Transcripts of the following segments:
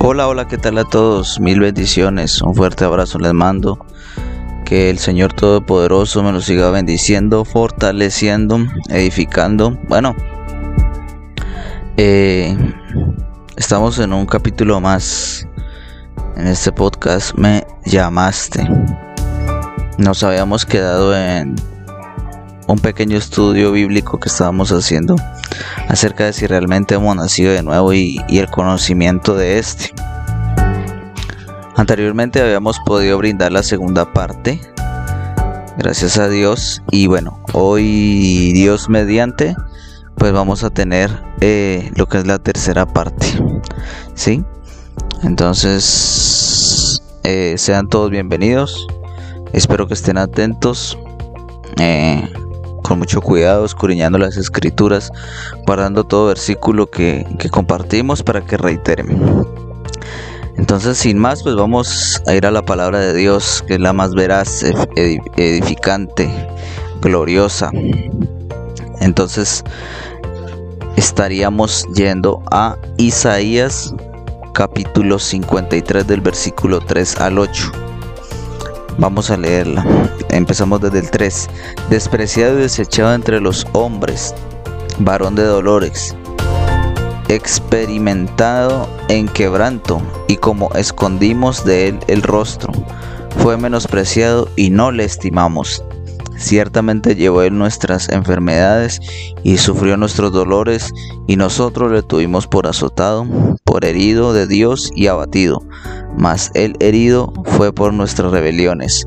Hola, hola, ¿qué tal a todos? Mil bendiciones, un fuerte abrazo les mando. Que el Señor Todopoderoso me lo siga bendiciendo, fortaleciendo, edificando. Bueno, eh, estamos en un capítulo más. En este podcast me llamaste. Nos habíamos quedado en un pequeño estudio bíblico que estábamos haciendo acerca de si realmente hemos nacido de nuevo y, el conocimiento de este. Anteriormente habíamos podido brindar la segunda parte, gracias a Dios, y bueno, hoy Dios mediante, pues vamos a tener eh, lo que es la tercera parte, ¿sí? Entonces, eh, sean todos bienvenidos, espero que estén atentos. Eh, con mucho cuidado, escudriñando las escrituras, guardando todo versículo que, compartimos para que reiteren. Entonces, sin más, pues vamos a ir a la palabra de Dios, que es la más veraz, edificante, gloriosa. Entonces, estaríamos yendo a Isaías capítulo 53 del versículo 3 al 8. Vamos a leerla. Empezamos desde el 3. Despreciado y desechado entre los hombres, varón de dolores, experimentado en quebranto, y como escondimos de él el rostro, fue menospreciado y no le estimamos. Ciertamente llevó él nuestras enfermedades y sufrió nuestros dolores, y nosotros le tuvimos por azotado, por herido de Dios y abatido mas el herido fue por nuestras rebeliones,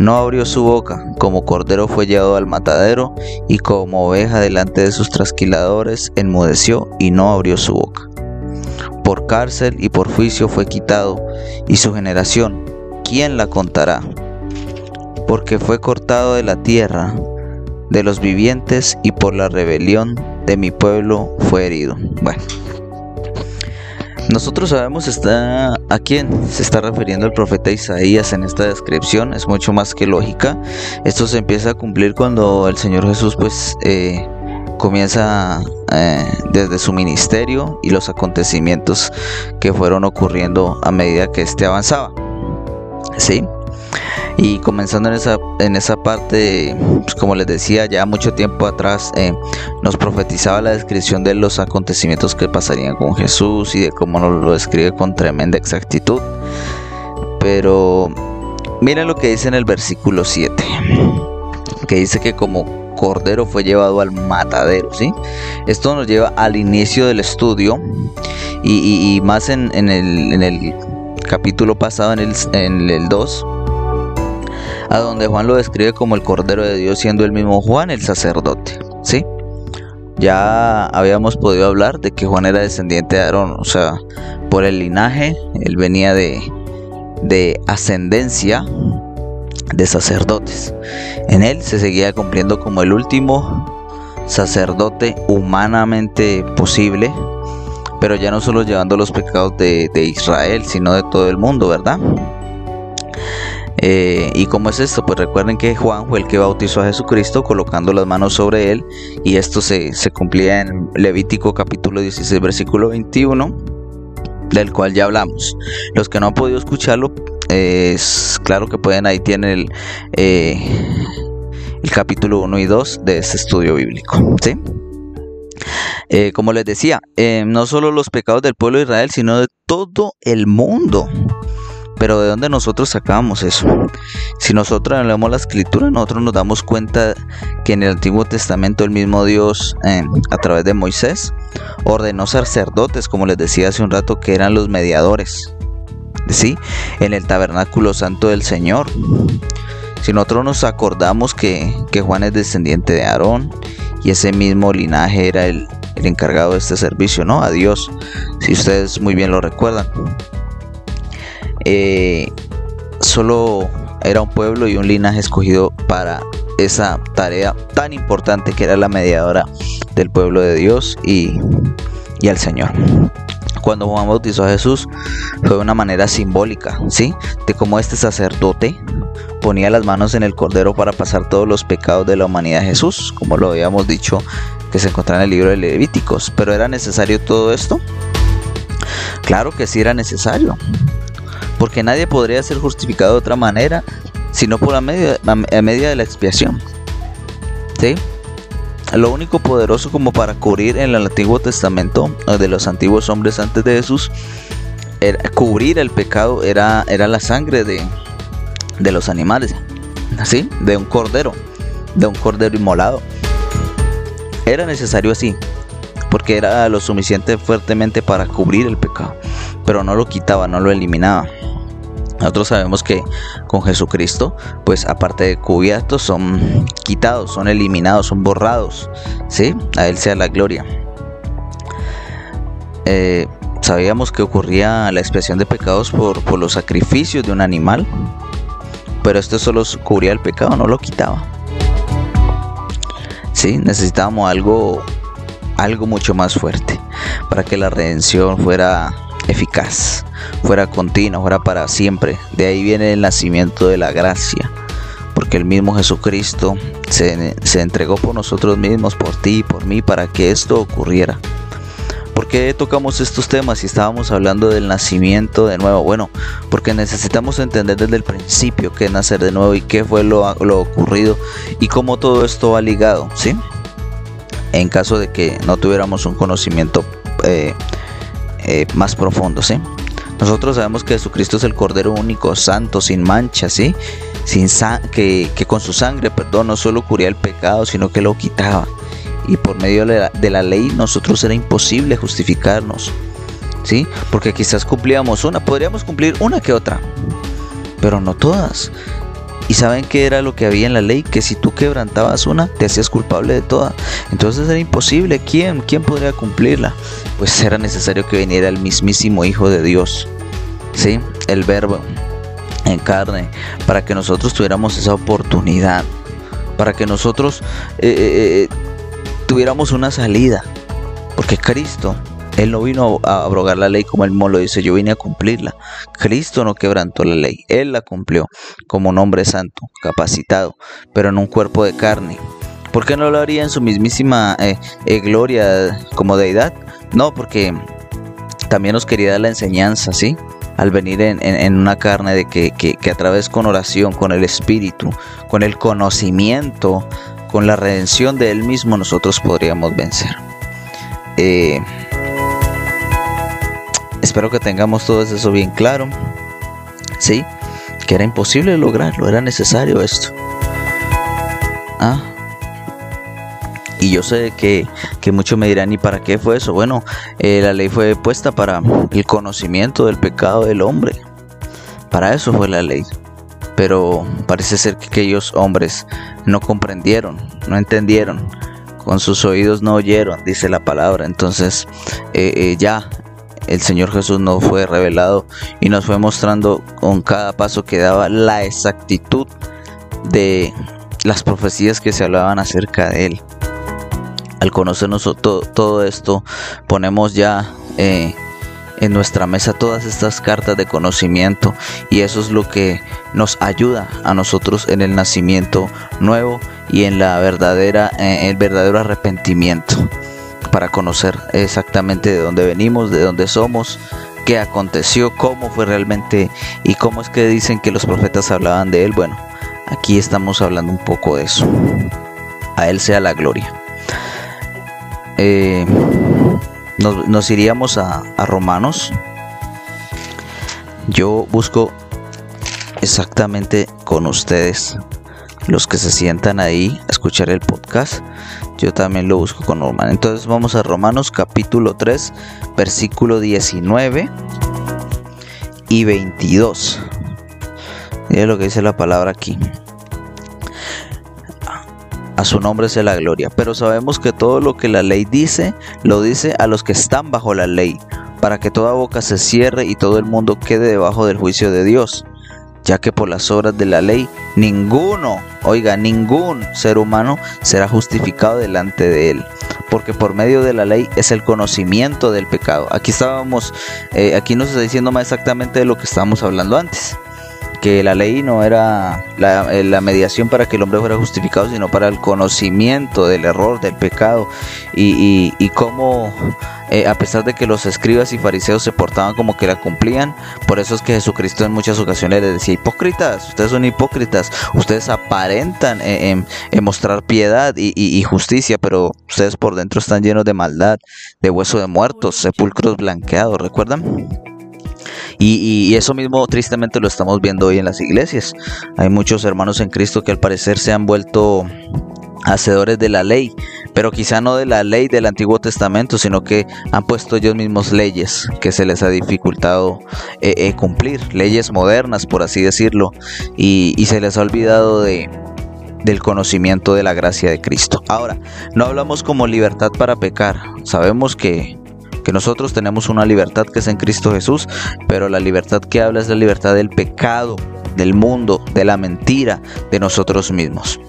no abrió su boca, como cordero fue llevado al matadero, y como oveja delante de sus trasquiladores, enmudeció y no abrió su boca. Por cárcel y por juicio fue quitado, y su generación, ¿quién la contará? Porque fue cortado de la tierra, de los vivientes, y por la rebelión de mi pueblo fue herido. Bueno. Nosotros sabemos a quién se está refiriendo el profeta Isaías en esta descripción, es mucho más que lógica. Esto se empieza a cumplir cuando el Señor Jesús pues eh, comienza eh, desde su ministerio y los acontecimientos que fueron ocurriendo a medida que éste avanzaba. ¿Sí? Y comenzando en esa, en esa parte, pues, como les decía, ya mucho tiempo atrás eh, nos profetizaba la descripción de los acontecimientos que pasarían con Jesús y de cómo nos lo describe con tremenda exactitud. Pero miren lo que dice en el versículo 7, que dice que como cordero fue llevado al matadero, ¿sí? Esto nos lleva al inicio del estudio y, más en, el, capítulo pasado, en el, en el 2 a donde Juan lo describe como el Cordero de Dios, siendo el mismo Juan el sacerdote. ¿Sí? Ya habíamos podido hablar de que Juan era descendiente de Aarón, o sea, por el linaje, él venía de, de ascendencia de sacerdotes. En él se seguía cumpliendo como el último sacerdote humanamente posible, pero ya no solo llevando los pecados de, de Israel, sino de todo el mundo, ¿verdad? Eh, ¿Y cómo es esto? Pues recuerden que Juan fue el que bautizó a Jesucristo colocando las manos sobre él y esto se, cumplía en Levítico capítulo 16 versículo 21 del cual ya hablamos. Los que no han podido escucharlo, es claro que pueden, ahí tienen el, eh, capítulo 1 y 2 de este estudio bíblico. ¿sí? Eh, como les decía, no solo los pecados del pueblo de Israel, sino de todo el mundo. Pero ¿de dónde nosotros sacamos eso? Si nosotros leemos la escritura, nosotros nos damos cuenta que en el Antiguo Testamento el mismo Dios, eh, a través de Moisés, ordenó sacerdotes, como les decía hace un rato, que eran los mediadores. ¿Sí? En el tabernáculo santo del Señor. Si nosotros nos acordamos que, Juan es descendiente de Aarón y ese mismo linaje era el encargado de este servicio, ¿no? A Dios, si ustedes muy bien lo recuerdan. Eh, solo era un pueblo y un linaje escogido para esa tarea tan importante que era la mediadora del pueblo de Dios y, y al Señor cuando Juan bautizó a Jesús fue de una manera simbólica, ¿sí? De cómo este sacerdote ponía las manos en el cordero para pasar todos los pecados de la humanidad de Jesús, como lo habíamos dicho que se encontraba en el libro de Levíticos. Pero ¿era necesario todo esto? Claro que sí era necesario, porque nadie podría ser justificado de otra manera sino por la media, media de la expiación. ¿Sí? Lo único poderoso como para cubrir en el Antiguo Testamento de los antiguos hombres antes de Jesús, cubrir el pecado era, era la sangre de, de los animales, así, de un cordero, de un cordero inmolado. Era necesario así, porque era lo suficiente fuertemente para cubrir el pecado, pero no lo quitaba, no lo eliminaba. Nosotros sabemos que con Jesucristo, pues aparte de cubiertos, son quitados, son eliminados, son borrados. ¿Sí? A Él sea la gloria. Eh, sabíamos que ocurría la expiación de pecados por, por los sacrificios de un animal, pero esto solo cubría el pecado, no lo quitaba. Sí, necesitábamos algo, algo mucho más fuerte para que la redención fuera eficaz, fuera continua, fuera para siempre. De ahí viene el nacimiento de la gracia, porque el mismo Jesucristo se, entregó por nosotros mismos, por ti y por mí, para que esto ocurriera. ¿Por qué tocamos estos temas si estábamos hablando del nacimiento de nuevo? Bueno, porque necesitamos entender desde el principio qué es nacer de nuevo y qué fue lo, lo ocurrido y cómo todo esto va ligado, ¿sí? En caso de que no tuviéramos un conocimiento eh, eh, más profundo, ¿sí? Nosotros sabemos que Jesucristo es el Cordero único, santo, sin mancha, ¿sí? Sin que, que, con su sangre, perdón, no solo cubría el pecado, sino que lo quitaba. Y por medio de la, de la ley nosotros era imposible justificarnos, ¿sí? Porque quizás cumplíamos una, podríamos cumplir una que otra, pero no todas. Y saben que era lo que había en la ley, que si tú quebrantabas una, te hacías culpable de toda. Entonces era imposible. ¿Quién? ¿Quién podría cumplirla? Pues era necesario que viniera el mismísimo Hijo de Dios. ¿Sí? El verbo en carne, para que nosotros tuviéramos esa oportunidad, para que nosotros eh, eh, eh, tuviéramos una salida, porque Cristo él no vino a abrogar la ley como el mismo lo dice, yo vine a cumplirla. Cristo no quebrantó la ley, Él la cumplió como un hombre santo, capacitado, pero en un cuerpo de carne. ¿Por qué no lo haría en su mismísima eh, eh, gloria como deidad? No, porque también nos quería dar la enseñanza, ¿sí? Al venir en, una carne de que, que, a través con oración, con el Espíritu, con el conocimiento, con la redención de Él mismo, nosotros podríamos vencer. Eh, Espero que tengamos todo eso bien claro. Sí, que era imposible lograrlo, era necesario esto. Ah. Y yo sé que, muchos me dirán, ¿y para qué fue eso? Bueno, eh, la ley fue puesta para el conocimiento del pecado del hombre. Para eso fue la ley. Pero parece ser que aquellos hombres no comprendieron, no entendieron, con sus oídos no oyeron, dice la palabra. Entonces eh, eh, ya el Señor Jesús nos fue revelado y nos fue mostrando con cada paso que daba la exactitud de las profecías que se hablaban acerca de Él. Al conocernos todo, esto, ponemos ya eh, en nuestra mesa todas estas cartas de conocimiento y eso es lo que nos ayuda a nosotros en el nacimiento nuevo y en la verdadera, en el verdadero arrepentimiento para conocer exactamente de dónde venimos, de dónde somos, qué aconteció, cómo fue realmente y cómo es que dicen que los profetas hablaban de él. Bueno, aquí estamos hablando un poco de eso. A él sea la gloria. Eh, nos, iríamos a, a Romanos. Yo busco exactamente con ustedes, los que se sientan ahí a escuchar el podcast yo también lo busco con Norman. Entonces vamos a Romanos capítulo 3, versículo 19 y 22. Mira lo que dice la palabra aquí. A su nombre sea la gloria. Pero sabemos que todo lo que la ley dice, lo dice a los que están bajo la ley, para que toda boca se cierre y todo el mundo quede debajo del juicio de Dios, ya que por las obras de la ley ninguno, oiga, ningún ser humano será justificado delante de él. Porque por medio de la ley es el conocimiento del pecado. Aquí estábamos, eh, aquí nos está diciendo más exactamente de lo que estábamos hablando antes que la ley no era eh, la, mediación para que el hombre fuera justificado, sino para el conocimiento del error, del pecado y, cómo, eh, a pesar de que los escribas y fariseos se portaban como que la cumplían, por eso es que Jesucristo en muchas ocasiones les decía, hipócritas, ustedes son hipócritas, ustedes aparentan en, mostrar piedad y, y justicia, pero ustedes por dentro están llenos de maldad, de hueso de muertos, sepulcros blanqueados, ¿recuerdan? Y, eso mismo tristemente lo estamos viendo hoy en las iglesias. Hay muchos hermanos en Cristo que al parecer se han vuelto hacedores de la ley, pero quizá no de la ley del Antiguo Testamento, sino que han puesto ellos mismos leyes que se les ha dificultado eh, eh, cumplir, leyes modernas, por así decirlo, y, y se les ha olvidado de, del conocimiento de la gracia de Cristo. Ahora, no hablamos como libertad para pecar, sabemos que nosotros tenemos una libertad que es en Cristo Jesús, pero la libertad que habla es la libertad del pecado, del mundo, de la mentira, de nosotros mismos.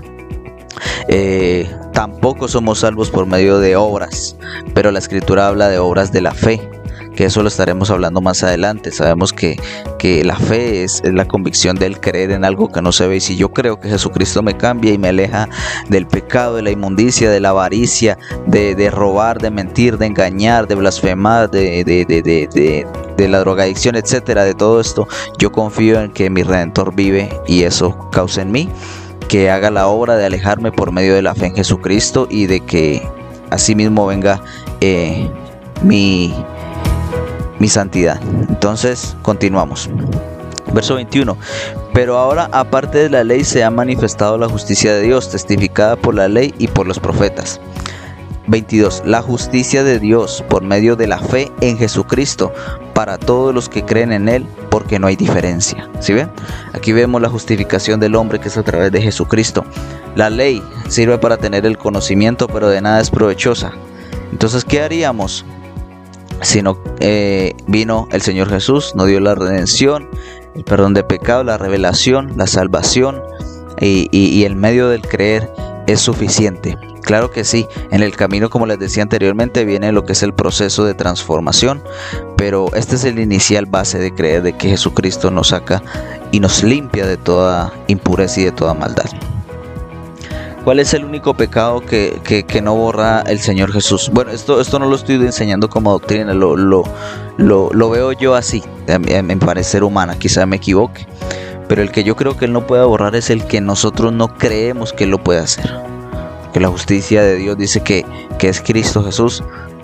Eh, tampoco somos salvos por medio de obras, pero la escritura habla de obras de la fe eso lo estaremos hablando más adelante. Sabemos que, que la fe es, la convicción del creer en algo que no se ve. Y si yo creo que Jesucristo me cambia y me aleja del pecado, de la inmundicia, de la avaricia, de, de robar, de mentir, de engañar, de blasfemar, de, de, de, de la drogadicción, etcétera, de todo esto, yo confío en que mi redentor vive y eso causa en mí que haga la obra de alejarme por medio de la fe en Jesucristo y de que asimismo venga eh, mi mi santidad. Entonces, continuamos. Verso 21. Pero ahora, aparte de la ley, se ha manifestado la justicia de Dios, testificada por la ley y por los profetas. 22. La justicia de Dios por medio de la fe en Jesucristo para todos los que creen en Él, porque no hay diferencia. ¿Sí ven? Aquí vemos la justificación del hombre que es a través de Jesucristo. La ley sirve para tener el conocimiento, pero de nada es provechosa. Entonces, ¿qué haríamos? Sino eh, vino el Señor Jesús, nos dio la redención, el perdón de pecado, la revelación, la salvación y, el medio del creer es suficiente. Claro que sí, en el camino, como les decía anteriormente, viene lo que es el proceso de transformación, pero este es el inicial base de creer de que Jesucristo nos saca y nos limpia de toda impureza y de toda maldad. ¿Cuál es el único pecado que, no borra el Señor Jesús? Bueno, esto, esto no lo estoy enseñando como doctrina, lo, lo, lo, veo yo así, en, parecer humana, quizá me equivoque. Pero el que yo creo que Él no puede borrar es el que nosotros no creemos que Él lo puede hacer. Que la justicia de Dios dice que, que es Cristo Jesús,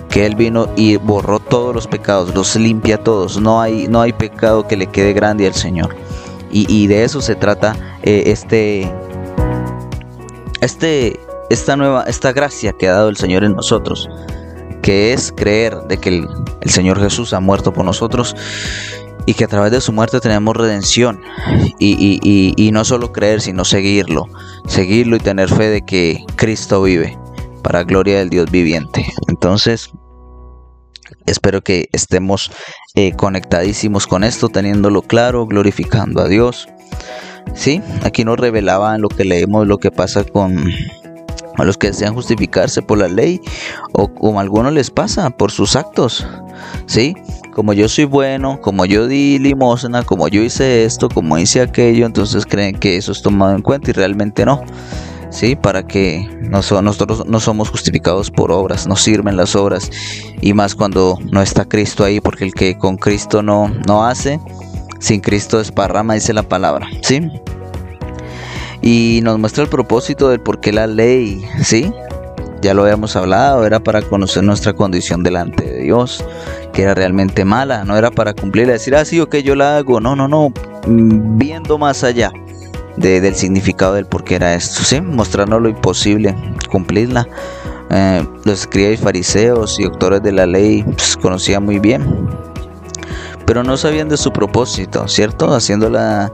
que Él vino y borró todos los pecados, los limpia todos. No hay, no hay pecado que le quede grande al Señor. Y, de eso se trata eh, este este, esta nueva, esta gracia que ha dado el Señor en nosotros, que es creer de que el, Señor Jesús ha muerto por nosotros y que a través de su muerte tenemos redención. Y, no solo creer sino seguirlo, seguirlo y tener fe de que Cristo vive para gloria del Dios viviente. Entonces, espero que estemos eh, conectadísimos con esto, teniéndolo claro, glorificando a Dios Sí, aquí nos revelaban lo que leemos, lo que pasa con los que desean justificarse por la ley o como a algunos les pasa por sus actos. Sí, como yo soy bueno, como yo di limosna, como yo hice esto, como hice aquello, entonces creen que eso es tomado en cuenta y realmente no. Sí, para que nosotros no somos justificados por obras, nos sirven las obras y más cuando no está Cristo ahí, porque el que con Cristo no, no hace, sin Cristo desparrama, dice la palabra, ¿sí? Y nos muestra el propósito del por qué la ley, ¿sí? Ya lo habíamos hablado, era para conocer nuestra condición delante de Dios, que era realmente mala, no era para cumplirla, decir, ah, sí, ok, yo la hago, no, no, no, viendo más allá del significado del por qué era esto, ¿sí? Mostrarnos lo imposible, cumplirla. Eh, los escribas fariseos y doctores de la ley pues, conocían muy bien pero no sabían de su propósito, ¿cierto? Haciéndola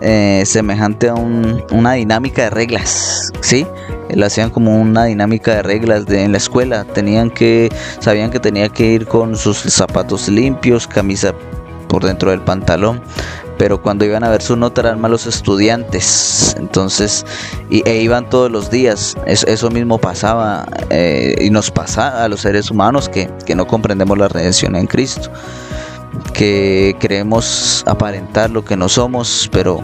eh, semejante a una dinámica de reglas, ¿sí? Lo hacían como una dinámica de reglas de, en la escuela. Tenían que, sabían que tenía que ir con sus zapatos limpios, camisa por dentro del pantalón, pero cuando iban a ver su nota eran malos estudiantes, entonces, y, e iban todos los días, eso, mismo pasaba eh, y nos pasa a los seres humanos que, que no comprendemos la redención en Cristo que queremos aparentar lo que no somos, pero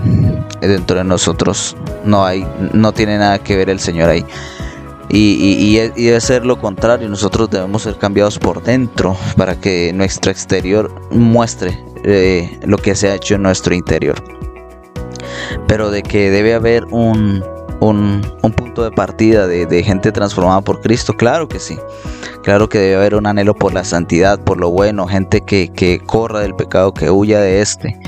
dentro de nosotros no hay, no tiene nada que ver el Señor ahí. Y, debe ser lo contrario, nosotros debemos ser cambiados por dentro para que nuestro exterior muestre eh, lo que se ha hecho en nuestro interior. Pero de que debe haber un, un, punto de partida de, gente transformada por Cristo? Claro que sí. Claro que debe haber un anhelo por la santidad, por lo bueno, gente que, que corra del pecado, que huya de este.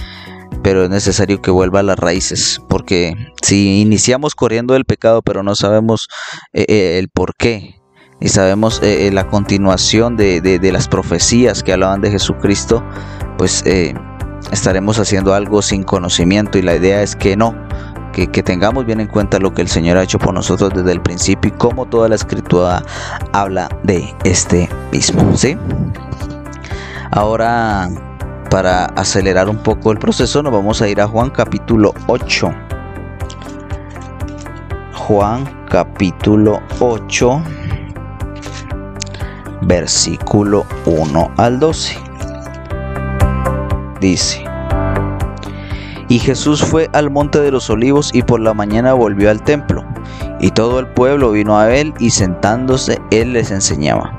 Pero es necesario que vuelva a las raíces, porque si iniciamos corriendo del pecado, pero no sabemos eh, eh, el por qué, y sabemos eh, la continuación de, de, las profecías que hablaban de Jesucristo, pues estaremos haciendo algo sin conocimiento y la idea es que no, que, tengamos bien en cuenta lo que el Señor ha hecho por nosotros desde el principio y cómo toda la escritura habla de este mismo. ¿sí? Ahora, para acelerar un poco el proceso, nos vamos a ir a Juan capítulo 8. Juan capítulo 8, versículo 1 al 12. Dice, y Jesús fue al monte de los olivos y por la mañana volvió al templo. Y todo el pueblo vino a él y sentándose él les enseñaba.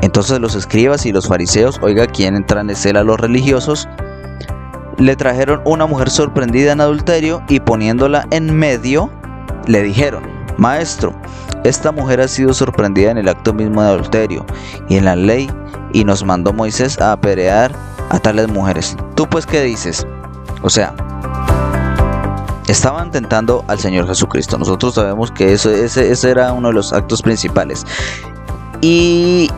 Entonces los escribas y los fariseos, oiga, ¿quién él a los religiosos? Le trajeron una mujer sorprendida en adulterio y poniéndola en medio, le dijeron, Maestro, esta mujer ha sido sorprendida en el acto mismo de adulterio y en la ley y nos mandó Moisés a apedrear a tales mujeres. ¿Tú pues qué dices? O sea, estaban tentando al Señor Jesucristo. Nosotros sabemos que eso, ese, ese era uno de los actos principales. Y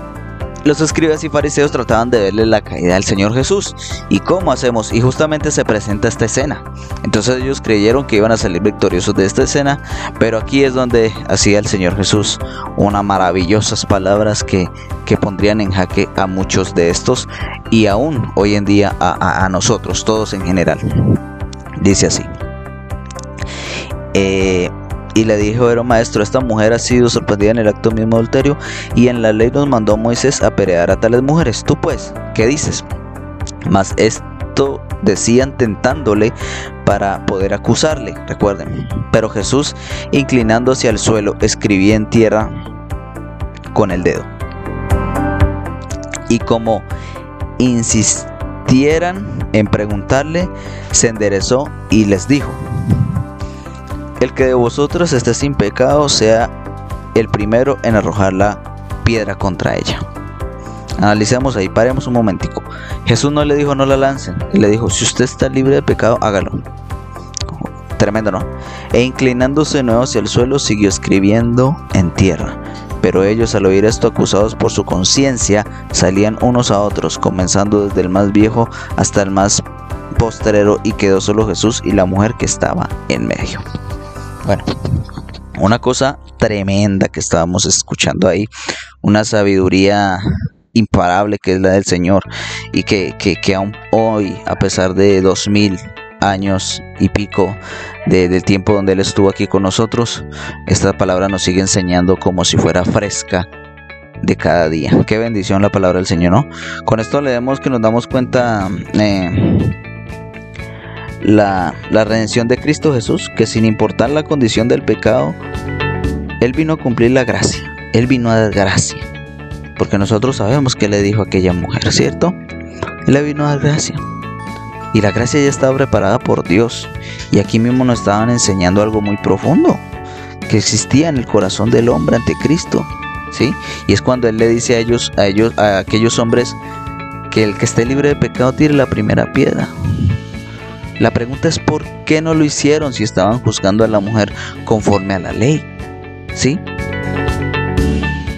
los escribas y fariseos trataban de verle la caída al Señor Jesús. ¿Y cómo hacemos? Y justamente se presenta esta escena. Entonces ellos creyeron que iban a salir victoriosos de esta escena, pero aquí es donde hacía el Señor Jesús unas maravillosas palabras que, que pondrían en jaque a muchos de estos y aún hoy en día a, a nosotros, todos en general. Dice así. Eh, y le dijo, pero maestro, esta mujer ha sido sorprendida en el acto mismo adulterio y en la ley nos mandó Moisés a perear a tales mujeres. Tú pues, ¿qué dices? Mas esto decían tentándole para poder acusarle, recuerden. Pero Jesús, inclinándose al suelo, escribía en tierra con el dedo. Y como insistieran en preguntarle, se enderezó y les dijo, el que de vosotros esté sin pecado sea el primero en arrojar la piedra contra ella. Analicemos ahí, paremos un momentico. Jesús no le dijo no la lancen, le dijo si usted está libre de pecado, hágalo. Tremendo, ¿no? E inclinándose de nuevo hacia el suelo, siguió escribiendo en tierra. Pero ellos al oír esto acusados por su conciencia, salían unos a otros, comenzando desde el más viejo hasta el más postrero, y quedó solo Jesús y la mujer que estaba en medio. Bueno, una cosa tremenda que estábamos escuchando ahí, una sabiduría imparable que es la del Señor y que, que, aún hoy, a pesar de dos mil años y pico del tiempo donde Él estuvo aquí con nosotros, esta palabra nos sigue enseñando como si fuera fresca de cada día. Qué bendición la palabra del Señor, ¿no? Con esto leemos que nos damos cuenta eh, la, redención de Cristo Jesús, que sin importar la condición del pecado, Él vino a cumplir la gracia, Él vino a dar gracia. Porque nosotros sabemos que le dijo aquella mujer, ¿cierto? Él le vino a dar gracia. Y la gracia ya estaba preparada por Dios. Y aquí mismo nos estaban enseñando algo muy profundo, que existía en el corazón del hombre ante Cristo. ¿Sí? Y es cuando Él le dice a ellos, a ellos, a aquellos hombres, que el que esté libre de pecado tire la primera piedra. La pregunta es por qué no lo hicieron si estaban juzgando a la mujer conforme a la ley. ¿Sí?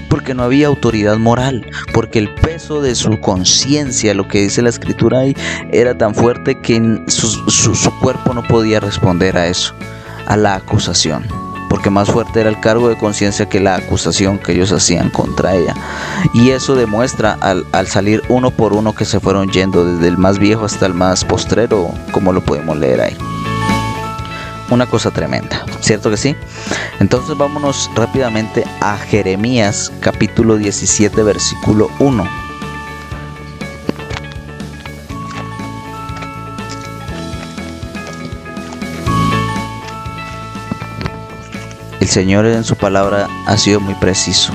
Porque no había autoridad moral, porque el peso de su conciencia, lo que dice la escritura ahí, era tan fuerte que su, su cuerpo no podía responder a eso, a la acusación porque más fuerte era el cargo de conciencia que la acusación que ellos hacían contra ella. Y eso demuestra al, al, salir uno por uno que se fueron yendo, desde el más viejo hasta el más postrero, como lo podemos leer ahí. Una cosa tremenda, ¿cierto que sí? Entonces vámonos rápidamente a Jeremías capítulo 17 versículo 1. El Señor en su palabra ha sido muy preciso.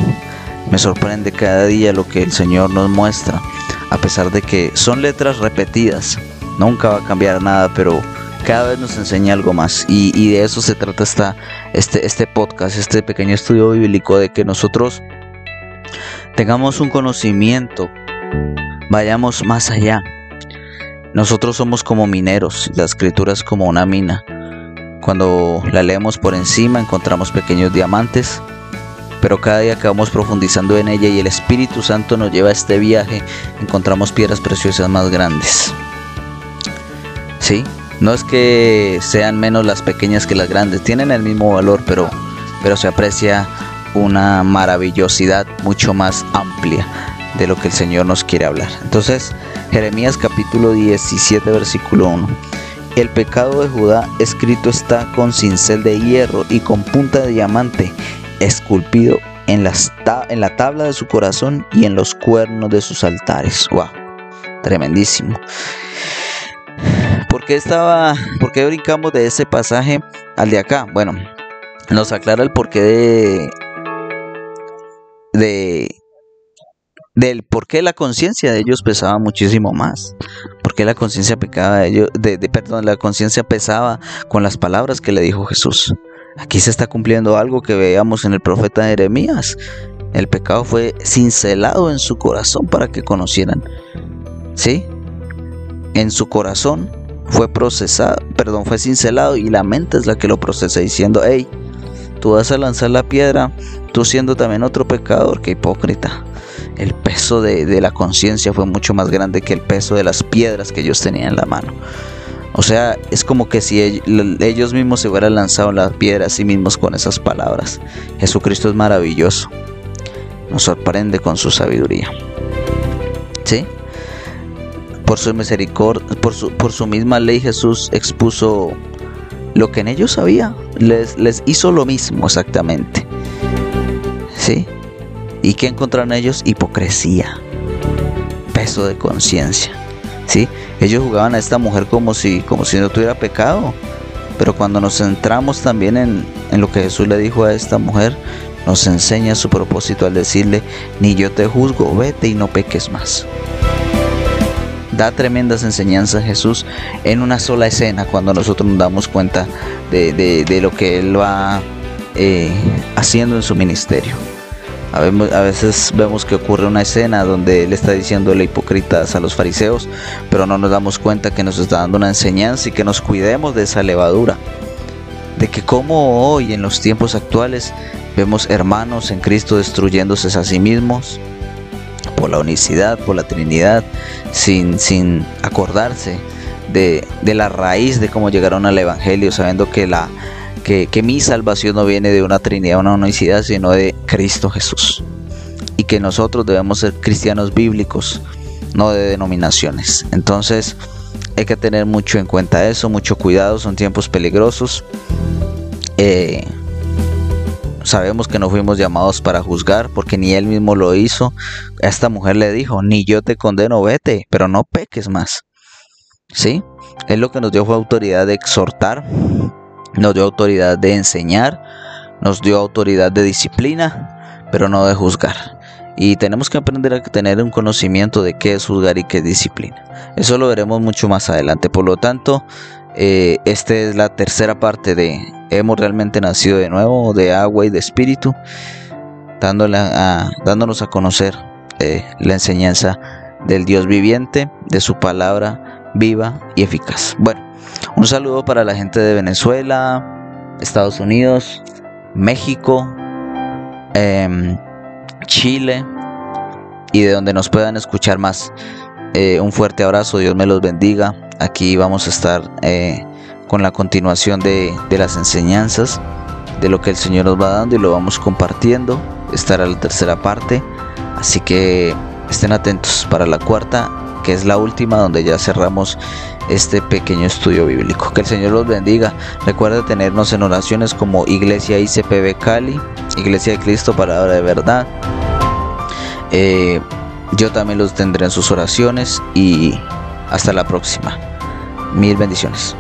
Me sorprende cada día lo que el Señor nos muestra, a pesar de que son letras repetidas. Nunca va a cambiar nada, pero cada vez nos enseña algo más. Y, de eso se trata esta, este, este podcast, este pequeño estudio bíblico, de que nosotros tengamos un conocimiento, vayamos más allá. Nosotros somos como mineros, la escritura es como una mina. Cuando la leemos por encima encontramos pequeños diamantes, pero cada día que vamos profundizando en ella y el Espíritu Santo nos lleva a este viaje, encontramos piedras preciosas más grandes. ¿Sí? No es que sean menos las pequeñas que las grandes, tienen el mismo valor, pero, pero se aprecia una maravillosidad mucho más amplia de lo que el Señor nos quiere hablar. Entonces, Jeremías capítulo 17, versículo 1. El pecado de Judá escrito está con cincel de hierro y con punta de diamante, esculpido en, en la tabla de su corazón y en los cuernos de sus altares. ¡Wow! Tremendísimo. ¿Por qué, estaba, ¿Por qué brincamos de ese pasaje al de acá? Bueno, nos aclara el porqué de, de del por qué la conciencia de ellos pesaba muchísimo más. Por qué la conciencia de ellos, de, perdón, la conciencia pesaba con las palabras que le dijo Jesús. Aquí se está cumpliendo algo que veíamos en el profeta Jeremías. El pecado fue cincelado en su corazón para que conocieran. ¿Sí? En su corazón fue procesado, perdón, fue cincelado y la mente es la que lo procesa diciendo, hey, tú vas a lanzar la piedra, tú siendo también otro pecador, que hipócrita el peso de, la conciencia fue mucho más grande que el peso de las piedras que ellos tenían en la mano. O sea, es como que si ellos mismos se hubieran lanzado la piedra a sí mismos con esas palabras. Jesucristo es maravilloso. Nos sorprende con su sabiduría. ¿Sí? Por su misericordia, por su, por su misma ley Jesús expuso lo que en ellos había. Les, les hizo lo mismo exactamente. ¿Sí? ¿Y qué encontraron ellos? Hipocresía, peso de conciencia. ¿sí? Ellos jugaban a esta mujer como si, como si no tuviera pecado. Pero cuando nos centramos también en, en lo que Jesús le dijo a esta mujer, nos enseña su propósito al decirle, ni yo te juzgo, vete y no peques más. Da tremendas enseñanzas Jesús en una sola escena cuando nosotros nos damos cuenta de, de, lo que Él va eh, haciendo en su ministerio. A veces vemos que ocurre una escena donde él está diciéndole hipócritas a los fariseos, pero no nos damos cuenta que nos está dando una enseñanza y que nos cuidemos de esa levadura. De que como hoy en los tiempos actuales vemos hermanos en Cristo destruyéndose a sí mismos por la unicidad, por la Trinidad, sin, sin acordarse de, de la raíz de cómo llegaron al Evangelio, sabiendo que la, que, mi salvación no viene de una trinidad, una unicidad, sino de Cristo Jesús. Y que nosotros debemos ser cristianos bíblicos, no de denominaciones. Entonces hay que tener mucho en cuenta eso, mucho cuidado, son tiempos peligrosos. Eh, sabemos que no fuimos llamados para juzgar porque ni él mismo lo hizo. A esta mujer le dijo, ni yo te condeno, vete, pero no peques más. ¿Sí? Él lo que nos dio fue autoridad de exhortar, nos dio autoridad de enseñar, nos dio autoridad de disciplina, pero no de juzgar. Y tenemos que aprender a tener un conocimiento de qué es juzgar y qué es disciplina. Eso lo veremos mucho más adelante. Por lo tanto, eh, esta es la tercera parte de Hemos realmente nacido de nuevo, de agua y de espíritu, dándonos a conocer eh, la enseñanza del Dios viviente, de su palabra viva y eficaz. Bueno, un saludo para la gente de Venezuela, Estados Unidos, México, em, Chile y de donde nos puedan escuchar más. Eh, un fuerte abrazo, Dios me los bendiga. Aquí vamos a estar eh, con la continuación de, las enseñanzas de lo que el Señor nos va dando y lo vamos compartiendo. Estará la tercera parte, así que estén atentos para la cuarta, que es la última donde ya cerramos este pequeño estudio bíblico. Que el Señor los bendiga. Recuerda tenernos en oraciones como Iglesia ICPB Cali, Iglesia de Cristo Palabra de Verdad. Eh, yo también los tendré en sus oraciones y hasta la próxima. Mil bendiciones.